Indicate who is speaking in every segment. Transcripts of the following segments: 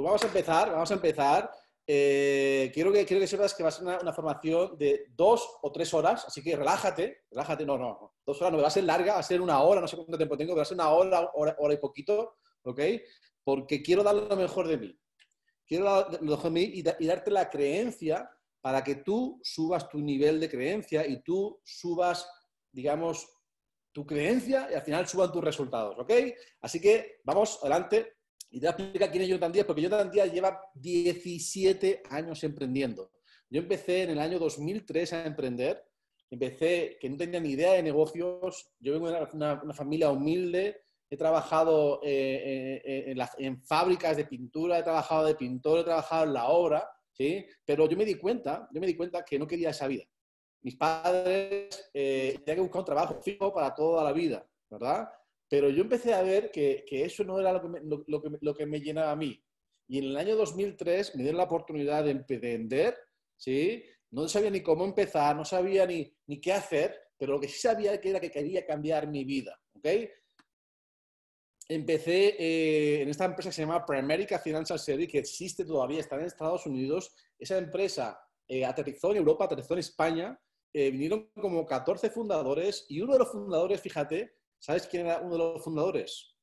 Speaker 1: pues vamos a empezar, vamos a empezar. Eh, quiero, que, quiero que sepas que va a ser una, formación de dos o tres horas, así que relájate, relájate, no, no, dos horas no, va a ser larga, va a ser una hora, no sé cuánto tiempo tengo, va a ser una hora, hora, y poquito, ¿ok? Porque quiero dar lo mejor de mí. Quiero dar lo mejor de mí y darte la creencia para que tú subas tu nivel de creencia y tú subas, digamos, tu creencia y al final suban tus resultados, ¿ok? Así que vamos adelante y te voy a explicar quién es Jonathan Díaz, porque Jonathan Díaz lleva 17 años emprendiendo. Yo empecé en el año 2003 a emprender, empecé que no tenía ni idea de negocios, yo vengo de una, familia humilde, he trabajado eh, eh, en, en fábricas de pintura, he trabajado de pintor, he trabajado en la obra, ¿sí? Pero yo me di cuenta, yo me di cuenta que no quería esa vida. Mis padres eh, tenían que buscar un trabajo fijo para toda la vida, ¿verdad? Pero yo empecé a ver que, que eso no era lo que, me, lo, que, lo que, me llenaba a mí. Y en el año 2003 me dieron la oportunidad de emprender, ¿sí? No sabía ni cómo empezar, no sabía ni, ni qué hacer, pero lo que sí sabía era que quería cambiar mi vida, ¿ok? empecé eh, en esta empresa que se llama Primerica Financial Service, que existe todavía, está en Estados Unidos. Esa empresa eh, aterrizó en Europa, aterrizó en España. Eh, vinieron como 14 fundadores y uno de los fundadores, fíjate, ¿sabes quién era uno de los fundadores?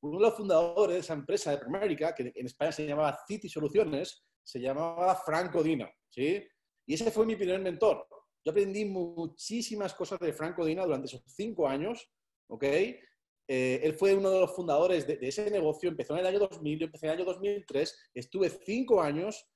Speaker 1: Uno de los fundadores de esa empresa de Primerica, que en España se llamaba City Soluciones, se llamaba Franco Dina, ¿sí? Y ese fue mi primer mentor. Yo aprendí muchísimas cosas de Franco Dina durante esos cinco años, ¿ok? Eh, él fue uno de los fundadores de, ese negocio, empezó en el año 2000, yo empecé en el año 2003, estuve cinco años,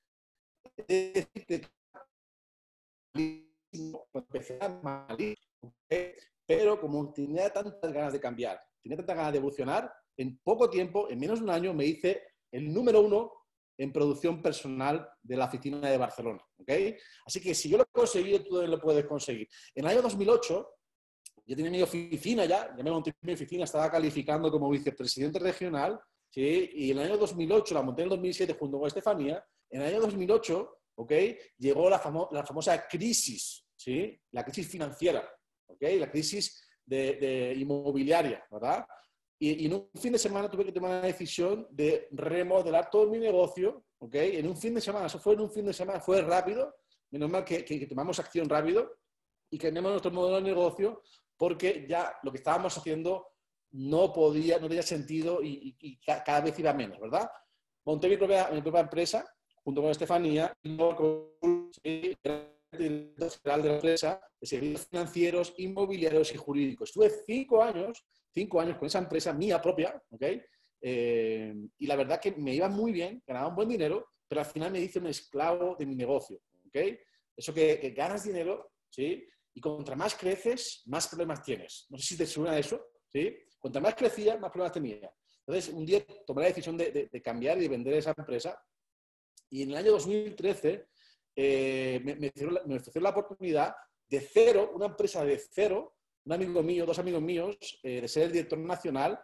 Speaker 1: pero como tenía tantas ganas de cambiar, tenía tantas ganas de evolucionar, en poco tiempo, en menos de un año, me hice el número uno en producción personal de la oficina de Barcelona. Así que si yo lo he conseguido, tú lo puedes conseguir. En el año 2008, yo tenía mi oficina ya, ya me monté mi oficina, estaba calificando como vicepresidente regional, ¿sí? y en el año 2008, la monté en el 2007 junto con Estefanía, en el año 2008, ¿ok? Llegó la, la famosa crisis, ¿sí? La crisis financiera, La crisis de, inmobiliaria, ¿verdad? Y, y, en un fin de semana tuve que tomar la decisión de remodelar todo mi negocio, ¿ok? En un fin de semana, eso fue en un fin de semana, fue rápido, menos mal que, que, que tomamos acción rápido y cambiamos nuestro modelo de negocio porque ya lo que estábamos haciendo no podía, no tenía sentido y, cada vez iba menos, ¿verdad? Monté mi propia, mi propia empresa junto con Estefanía, director general de la empresa de servicios financieros, inmobiliarios y jurídicos. Estuve cinco años, cinco años con esa empresa mía propia, ¿ok? Eh, y la verdad que me iba muy bien, ganaba un buen dinero, pero al final me hice un esclavo de mi negocio, ¿ok? Eso que, que ganas dinero, ¿sí? Y contra más creces, más problemas tienes. No sé si te suena eso, ¿sí? Contra más crecía, más problemas tenía. Entonces, un día tomé la decisión de, cambiar y de vender esa empresa. Y en el año 2013 eh, me, me, la, oportunidad de cero, una empresa de cero, un amigo mío, dos amigos míos, eh, de ser el director nacional,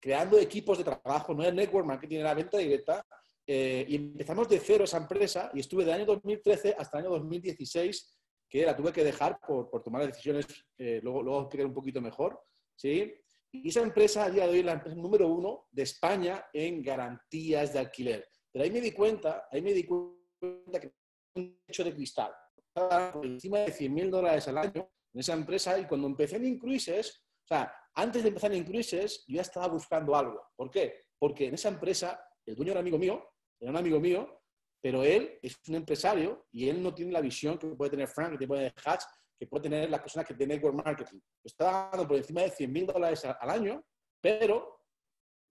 Speaker 1: creando equipos de trabajo, no era network marketing, era venta directa. Eh, y empezamos de cero esa empresa y estuve del año 2013 hasta el año 2016 que la tuve que dejar por, tomar decisiones, luego, luego explicaré un poquito mejor, ¿sí? Y esa empresa a día de hoy es la empresa número uno de España en garantías de alquiler. Pero ahí me di cuenta, ahí me di cuenta que un techo de cristal, por encima de 100 mil dólares al año en esa empresa y cuando empecé en Incruises, o sea, antes de empezar en Incruises, yo ya estaba buscando algo. ¿Por qué? Porque en esa empresa, el dueño era amigo mío, era un amigo mío, pero él es un empresario y él no tiene la visión que puede tener Frank, que puede tener Hatch, que puede tener las personas que tienen network marketing. Estaba ganando por encima de 100 mil dólares al año, pero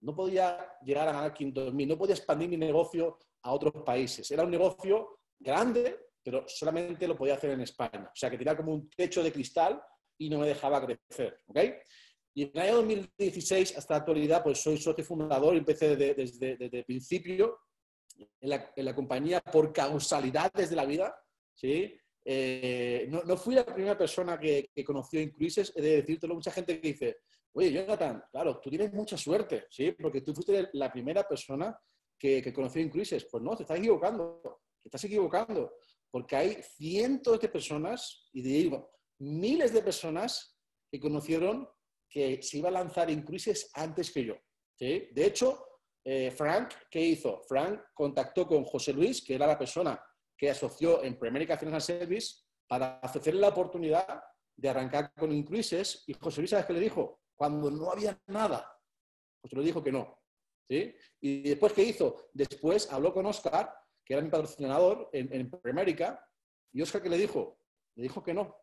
Speaker 1: no podía llegar a ganar 500 mil, no podía expandir mi negocio a otros países. Era un negocio grande, pero solamente lo podía hacer en España. O sea, que tenía como un techo de cristal y no me dejaba crecer. ¿ok? Y en el año 2016 hasta la actualidad, pues soy socio fundador y empecé desde, desde el principio en la, compañía por causalidades de la vida, ¿sí? Eh, no, fui la primera persona que, conoció Incruises, he de decírtelo, mucha gente que dice, oye, Jonathan, claro, tú tienes mucha suerte, ¿sí? Porque tú fuiste la primera persona que, que conoció Incruises. Pues no, te estás equivocando, estás equivocando, porque hay cientos de personas, y digo, miles de personas que conocieron que se iba a lanzar Incruises antes que yo. ¿sí? De hecho, eh, Frank, ¿qué hizo? Frank contactó con José Luis, que era la persona que asoció en Premérica Financial Service, para ofrecerle la oportunidad de arrancar con Incruises. Y José Luis, ¿sabes qué le dijo? Cuando no había nada. José Luis dijo que no. ¿sí? Y después, ¿qué hizo? Después habló con Oscar, que era mi patrocinador en, en Premérica, y Oscar, ¿qué le dijo? Le dijo que no.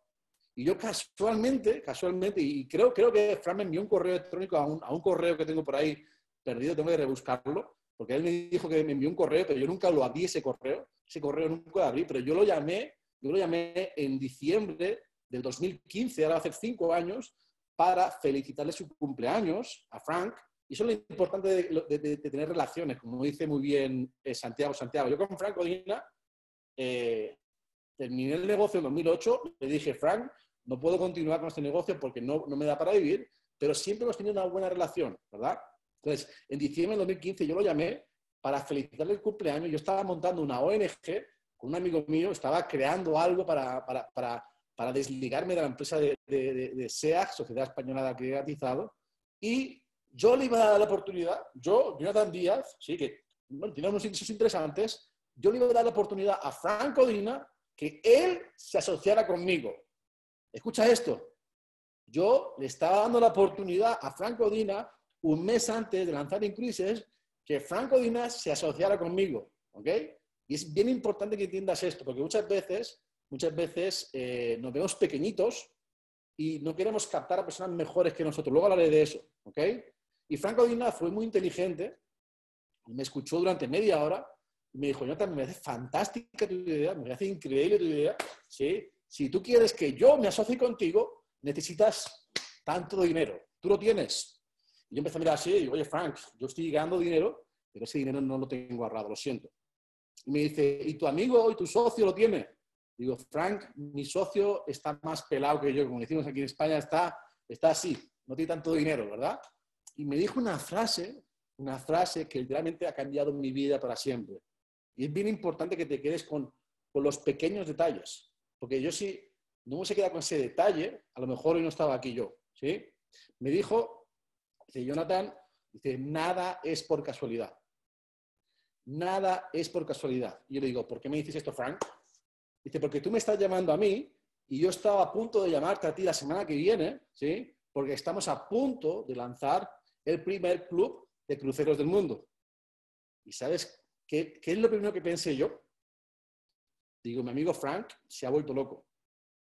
Speaker 1: Y yo casualmente, casualmente, y creo, creo que Fran me envió un correo electrónico a un, a un correo que tengo por ahí perdido, tengo que rebuscarlo, porque él me dijo que me envió un correo, pero yo nunca lo abrí ese correo, ese correo nunca lo abrí, pero yo lo llamé, yo lo llamé en diciembre del 2015, ahora hace cinco años, para felicitarle su cumpleaños a Frank. Y eso es lo importante de, tener relaciones, como dice muy bien eh, Santiago Santiago. Yo con Frank Odina eh, terminé el negocio en 2008, le dije, Frank, no puedo continuar con este negocio porque no, me da para vivir, pero siempre hemos tenido una buena relación, ¿verdad? Entonces, en diciembre de 2015 yo lo llamé para felicitarle el cumpleaños. Yo estaba montando una ONG con un amigo mío, estaba creando algo para, para, desligarme de la empresa de, de, SEAC, Sociedad Española de Acreditado, y yo le iba a dar la oportunidad, yo, Jonathan Díaz, sí, que tiene unos ingresos interesantes, yo le iba a dar la oportunidad a Franco Dina que él se asociara conmigo. Escucha esto. Yo le estaba dando la oportunidad a Franco Dina un mes antes de lanzar Increases que Franco Dina se asociara conmigo. ¿Ok? Y es bien importante que entiendas esto, porque muchas veces, muchas veces eh, nos vemos pequeñitos y no queremos captar a personas mejores que nosotros. Luego hablaré de eso. ¿Ok? Y Franco Dina fue muy inteligente, me escuchó durante media hora y me dijo, también me hace fantástica tu idea, me hace increíble tu idea, ¿sí? si tú quieres que yo me asocie contigo, necesitas tanto dinero. ¿Tú lo tienes? Y yo empecé a mirar así y digo, oye, Frank, yo estoy ganando dinero, pero ese dinero no lo tengo ahorrado, lo siento. Y me dice, ¿y tu amigo y tu socio lo tiene? Digo, Frank, mi socio está más pelado que yo, como decimos aquí en España, está, está así, no tiene tanto dinero, ¿verdad? Y me dijo una frase, una frase que literalmente ha cambiado mi vida para siempre. Y es bien importante que te quedes con, con los pequeños detalles. Porque yo sí, no se queda con ese detalle, a lo mejor hoy no estaba aquí yo. ¿sí? Me dijo, dice Jonathan, dice, nada es por casualidad. Nada es por casualidad. Y yo le digo, ¿por qué me dices esto, Frank? Dice, porque tú me estás llamando a mí y yo estaba a punto de llamarte a ti la semana que viene, ¿sí? Porque estamos a punto de lanzar el primer club de cruceros del mundo. ¿Y sabes qué, qué es lo primero que pensé yo? Digo, mi amigo Frank se ha vuelto loco.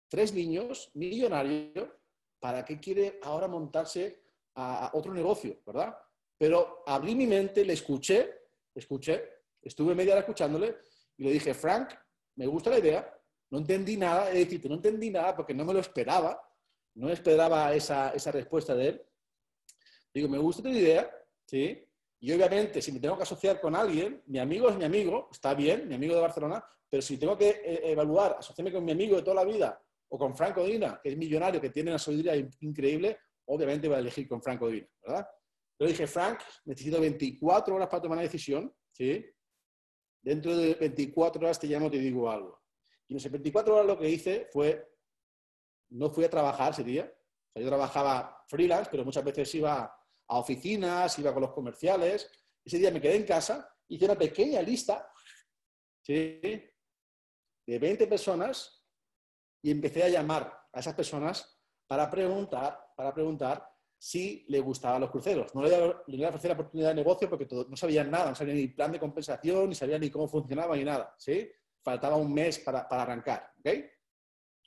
Speaker 1: Tres niños, millonario, ¿para qué quiere ahora montarse a otro negocio, verdad? Pero abrí mi mente, le escuché, escuché, estuve media hora escuchándole y le dije, Frank, me gusta la idea, no entendí nada, es decir, no entendí nada porque no me lo esperaba, no esperaba esa, esa respuesta de él. Digo, me gusta tu idea, ¿sí? Y obviamente, si me tengo que asociar con alguien, mi amigo es mi amigo, está bien, mi amigo de Barcelona, pero si tengo que eh, evaluar, asociarme con mi amigo de toda la vida o con Franco Dina, que es millonario, que tiene una sabiduría increíble, obviamente voy a elegir con Franco Dina, ¿verdad? Pero dije, Frank, necesito 24 horas para tomar una decisión, ¿sí? Dentro de 24 horas te llamo y te digo algo. Y en esas 24 horas lo que hice fue, no fui a trabajar ese día. Yo trabajaba freelance, pero muchas veces iba a oficinas, iba con los comerciales. Ese día me quedé en casa, hice una pequeña lista, ¿sí? de 20 personas y empecé a llamar a esas personas para preguntar, para preguntar si le gustaban los cruceros. No le iba a ofrecer la oportunidad de negocio porque no sabían nada, no sabían ni plan de compensación, ni sabían ni cómo funcionaba, ni nada. ¿sí? Faltaba un mes para, para arrancar. ¿okay?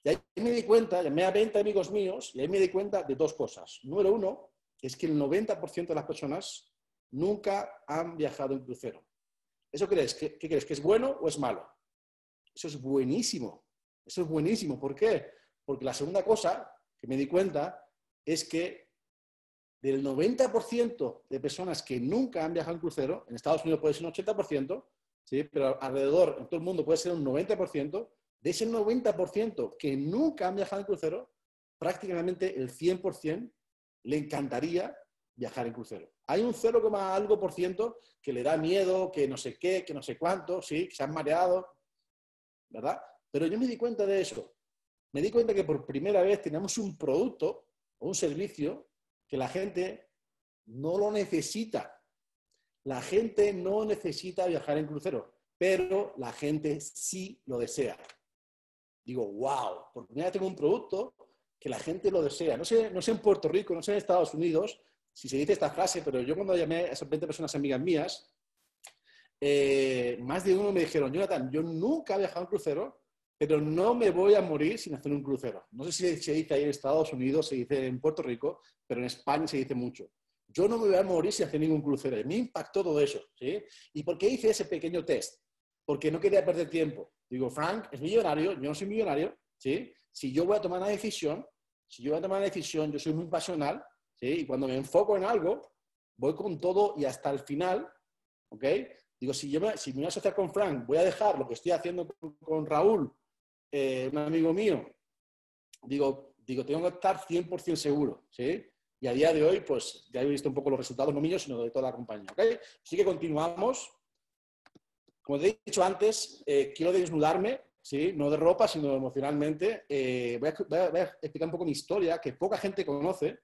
Speaker 1: Y ahí me di cuenta, llamé a 20 amigos míos y ahí me di cuenta de dos cosas. Número uno, es que el 90% de las personas nunca han viajado en crucero. ¿Eso crees? ¿Qué, ¿Qué crees? ¿Que es bueno o es malo? Eso es buenísimo. Eso es buenísimo. ¿Por qué? Porque la segunda cosa que me di cuenta es que del 90% de personas que nunca han viajado en crucero, en Estados Unidos puede ser un 80%, ¿sí? pero alrededor, en todo el mundo puede ser un 90%, de ese 90% que nunca han viajado en crucero, prácticamente el 100% le encantaría viajar en crucero. Hay un 0, algo por ciento que le da miedo, que no sé qué, que no sé cuánto, sí, que se han mareado, ¿verdad? Pero yo me di cuenta de eso. Me di cuenta que por primera vez tenemos un producto o un servicio que la gente no lo necesita. La gente no necesita viajar en crucero, pero la gente sí lo desea. Digo, wow, por primera vez tengo un producto que la gente lo desea. No sé, no sé en Puerto Rico, no sé en Estados Unidos si se dice esta frase, pero yo cuando llamé a esas 20 personas amigas mías, eh, más de uno me dijeron, Jonathan, yo nunca he viajado en crucero, pero no me voy a morir sin hacer un crucero. No sé si se dice ahí en Estados Unidos, se dice en Puerto Rico, pero en España se dice mucho. Yo no me voy a morir sin hacer ningún crucero. Me impactó todo eso. ¿sí? ¿Y por qué hice ese pequeño test? Porque no quería perder tiempo. Digo, Frank es millonario, yo no soy millonario. ¿sí? Si yo voy a tomar una decisión, si yo voy a tomar una decisión, yo soy muy pasional, ¿sí? y cuando me enfoco en algo, voy con todo y hasta el final. ¿ok? Digo, si, yo me, si me voy a asociar con Frank, voy a dejar lo que estoy haciendo con, Raúl, eh, un amigo mío. Digo, digo, tengo que estar 100% seguro. ¿sí? Y a día de hoy, pues ya he visto un poco los resultados, no míos, sino de toda la compañía. ¿okay? Así que continuamos. Como te he dicho antes, eh, quiero desnudarme, ¿sí? no de ropa, sino emocionalmente. Eh, voy, a, explicar un poco mi historia, que poca gente conoce.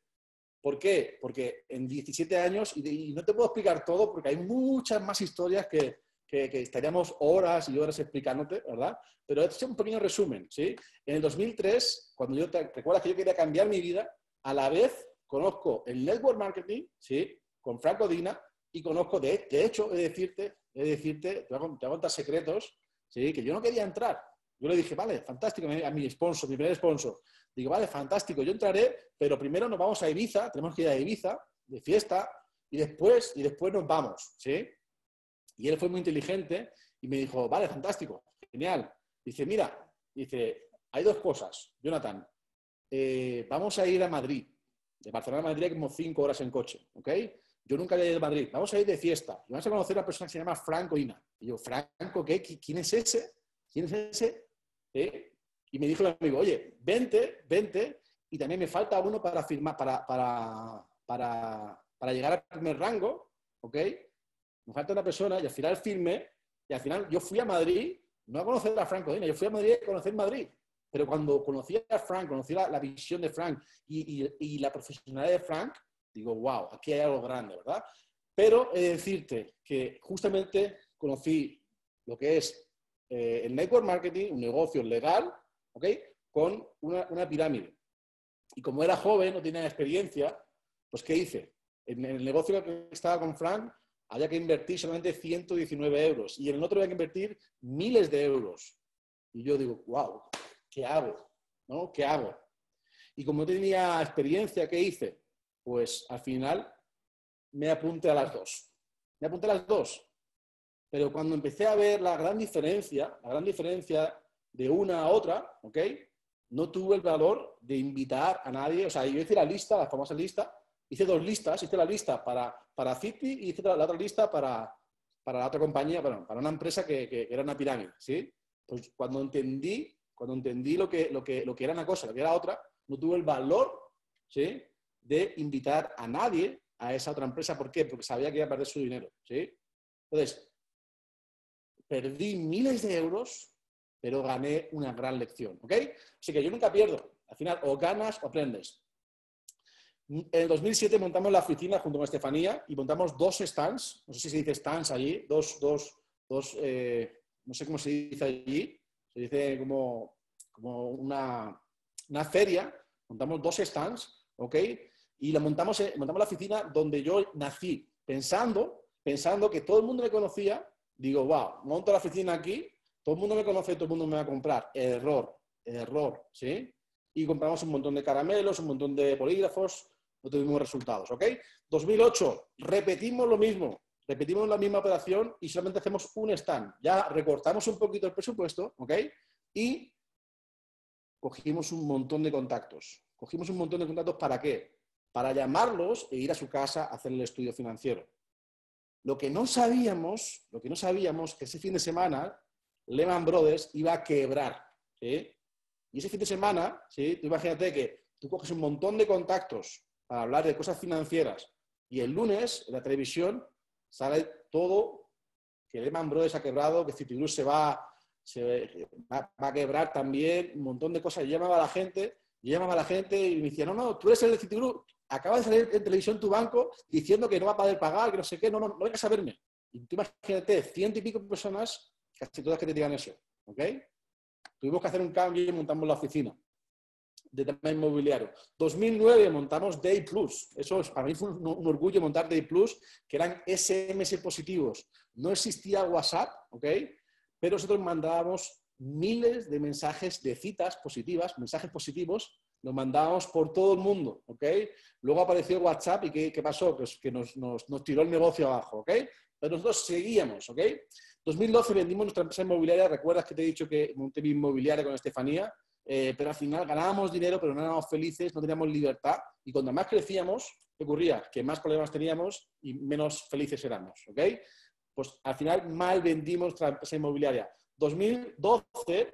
Speaker 1: ¿Por qué? Porque en 17 años, y, no te puedo explicar todo, porque hay muchas más historias que, que, estaríamos horas y horas explicándote, ¿verdad? Pero este es un pequeño resumen, ¿sí? En el 2003, cuando yo te recuerdas que yo quería cambiar mi vida, a la vez conozco el network marketing, ¿sí? Con Franco Dina, y conozco, de, hecho, he de decirte, de decirte, te voy, a, contar secretos, ¿sí? Que yo no quería entrar. Yo le dije, vale, fantástico, a mi sponsor, mi primer sponsor. Digo, vale, fantástico, yo entraré, pero primero nos vamos a Ibiza, tenemos que ir a Ibiza, de fiesta, y después, y después nos vamos, ¿sí? Y él fue muy inteligente y me dijo, vale, fantástico, genial. Dice, mira, dice, hay dos cosas, Jonathan, eh, vamos a ir a Madrid, de Barcelona a Madrid hay como cinco horas en coche, ¿ok? Yo nunca he ido a Madrid. Vamos a ir de fiesta. Y vamos a conocer a una persona que se llama Franco Ina. Y yo, ¿Franco qué? ¿Quién es ese? ¿Quién es ese? ¿Eh? Y me dijo el amigo, oye, vente, vente. Y también me falta uno para firmar, para, para, para, llegar al primer rango, ¿ok? Me falta una persona y al final firme. Y al final yo fui a Madrid, no a conocer a Franco Ina, yo fui a Madrid a conocer Madrid. Pero cuando conocí a Frank, conocí la, visión de Frank y, la profesionalidad de Frank, digo, wow, aquí hay algo grande, ¿verdad? Pero he de decirte que justamente conocí lo que es eh, el network marketing, un negocio legal, ¿ok? Con una, pirámide. Y como era joven, no tenía experiencia, pues ¿qué hice? En el negocio que estaba con Frank había que invertir solamente 119 euros y en el otro había que invertir miles de euros. Y yo digo, wow, ¿qué hago? ¿No? ¿Qué hago? Y como tenía experiencia, ¿qué hice? Pues al final me apunté a las dos. Me apunté a las dos. Pero cuando empecé a ver la gran diferencia, la gran diferencia de una a otra, ¿ok? No tuve el valor de invitar a nadie. O sea, yo hice la lista, la famosa lista, hice dos listas, hice la lista para, para City y hice la, otra lista para, para la otra compañía, para, para una empresa que, que, era una pirámide, ¿sí? Pues cuando entendí cuando entendí lo que, lo que, lo que era una cosa, lo que era otra, no tuve el valor ¿sí? de invitar a nadie a esa otra empresa. ¿Por qué? Porque sabía que iba a perder su dinero. ¿sí? Entonces, perdí miles de euros, pero gané una gran lección. ¿ok? Así que yo nunca pierdo. Al final, o ganas o aprendes. En el 2007 montamos la oficina junto con Estefanía y montamos dos stands, no sé si se dice stands allí, dos, dos, dos eh, no sé cómo se dice allí, se dice como, como una, una feria, montamos dos stands, ¿ok? Y la montamos, montamos la oficina donde yo nací, pensando, pensando que todo el mundo me conocía, digo, wow, monto la oficina aquí, todo el mundo me conoce, todo el mundo me va a comprar. Error, error, ¿sí? Y compramos un montón de caramelos, un montón de polígrafos, no tuvimos resultados, ¿ok? 2008, repetimos lo mismo, repetimos la misma operación y solamente hacemos un stand. Ya recortamos un poquito el presupuesto, ¿ok? Y cogimos un montón de contactos. Cogimos un montón de contactos para qué? Para llamarlos e ir a su casa a hacer el estudio financiero. Lo que no sabíamos, lo que no sabíamos, que ese fin de semana Lehman Brothers iba a quebrar. ¿sí? Y ese fin de semana, ¿sí? tú imagínate que tú coges un montón de contactos para hablar de cosas financieras y el lunes en la televisión sale todo que Lehman Brothers ha quebrado, que Citigroup se va, se va, a quebrar también, un montón de cosas. Llamaba a la gente Y llamaba a la gente y me decía, no, no, tú eres el de Citigroup, acaba de salir en televisión tu banco diciendo que no va a poder pagar, que no sé qué, no, no, no vengas a verme. Y tú imagínate, ciento y pico personas, casi todas que te digan eso, ¿ok? Tuvimos que hacer un cambio y montamos la oficina de tema inmobiliario. 2009 montamos Day Plus. Eso para mí fue un, un, orgullo montar Day Plus, que eran SMS positivos. No existía WhatsApp, ¿ok? Pero nosotros mandábamos miles de mensajes de citas positivas, mensajes positivos, los mandábamos por todo el mundo, ¿ok? Luego apareció WhatsApp y ¿qué, qué pasó? Pues que nos, nos, nos, tiró el negocio abajo, ¿ok? Pero nosotros seguíamos, ¿ok? 2012 vendimos nuestra empresa inmobiliaria, recuerdas que te he dicho que monté mi inmobiliaria con Estefanía, eh, pero al final ganábamos dinero, pero no éramos felices, no teníamos libertad y cuando más crecíamos, ¿qué ocurría? Que más problemas teníamos y menos felices éramos, ¿ok? Pues al final mal vendimos nuestra empresa inmobiliaria. 2012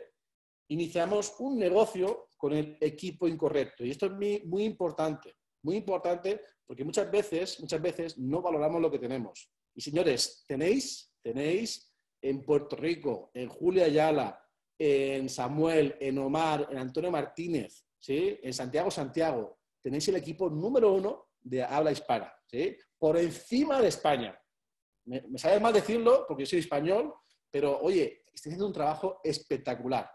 Speaker 1: iniciamos un negocio con el equipo incorrecto. Y esto es muy, importante, muy importante porque muchas veces, muchas veces no valoramos lo que tenemos. Y señores, tenéis, tenéis en Puerto Rico, en Julia Ayala, en Samuel, en Omar, en Antonio Martínez, ¿sí? en Santiago Santiago, tenéis el equipo número uno de habla hispana, ¿sí? por encima de España. Me, me mal decirlo porque soy español, pero oye, estoy haciendo un trabajo espectacular.